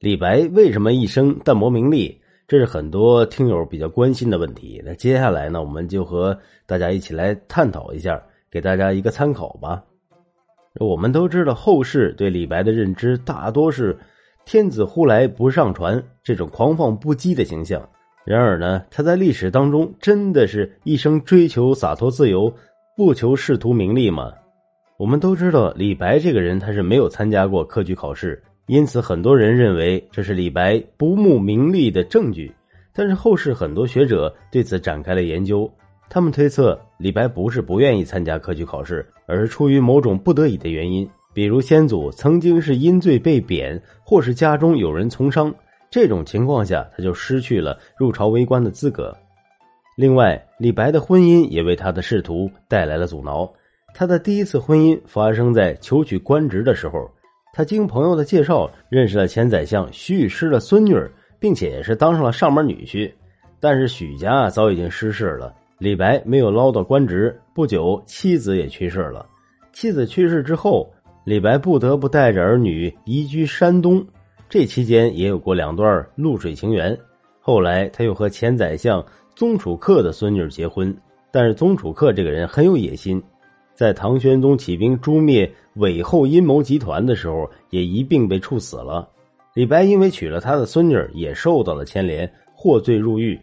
李白为什么一生淡泊名利？这是很多听友比较关心的问题。那接下来呢，我们就和大家一起来探讨一下，给大家一个参考吧。我们都知道，后世对李白的认知大多是“天子呼来不上船”这种狂放不羁的形象。然而呢，他在历史当中真的是一生追求洒脱自由，不求仕途名利吗？我们都知道，李白这个人他是没有参加过科举考试。因此，很多人认为这是李白不慕名利的证据。但是后世很多学者对此展开了研究，他们推测李白不是不愿意参加科举考试，而是出于某种不得已的原因，比如先祖曾经是因罪被贬，或是家中有人从商，这种情况下他就失去了入朝为官的资格。另外，李白的婚姻也为他的仕途带来了阻挠。他的第一次婚姻发生在求取官职的时候。他经朋友的介绍认识了前宰相徐雨师的孙女，并且也是当上了上门女婿。但是许家早已经失势了，李白没有捞到官职。不久，妻子也去世了。妻子去世之后，李白不得不带着儿女移居山东。这期间也有过两段露水情缘。后来他又和前宰相宗楚客的孙女结婚，但是宗楚客这个人很有野心。在唐玄宗起兵诛灭韦后阴谋集团的时候，也一并被处死了。李白因为娶了他的孙女，也受到了牵连，获罪入狱。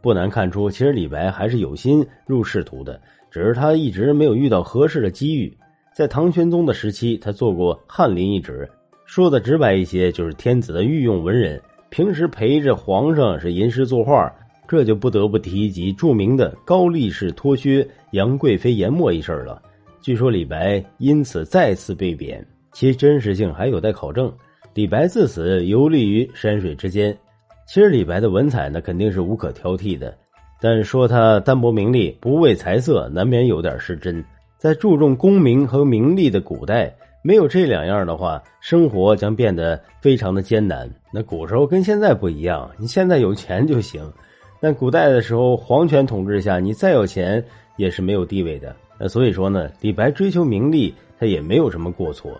不难看出，其实李白还是有心入仕途的，只是他一直没有遇到合适的机遇。在唐玄宗的时期，他做过翰林一职，说的直白一些，就是天子的御用文人，平时陪着皇上是吟诗作画。这就不得不提及著名的高力士脱靴杨贵妃研墨一事了。据说李白因此再次被贬，其真实性还有待考证。李白自此游历于山水之间。其实李白的文采呢，肯定是无可挑剔的，但说他淡泊名利、不为财色，难免有点失真。在注重功名和名利的古代，没有这两样的话，生活将变得非常的艰难。那古时候跟现在不一样，你现在有钱就行。在古代的时候，皇权统治下，你再有钱也是没有地位的。那所以说呢，李白追求名利，他也没有什么过错。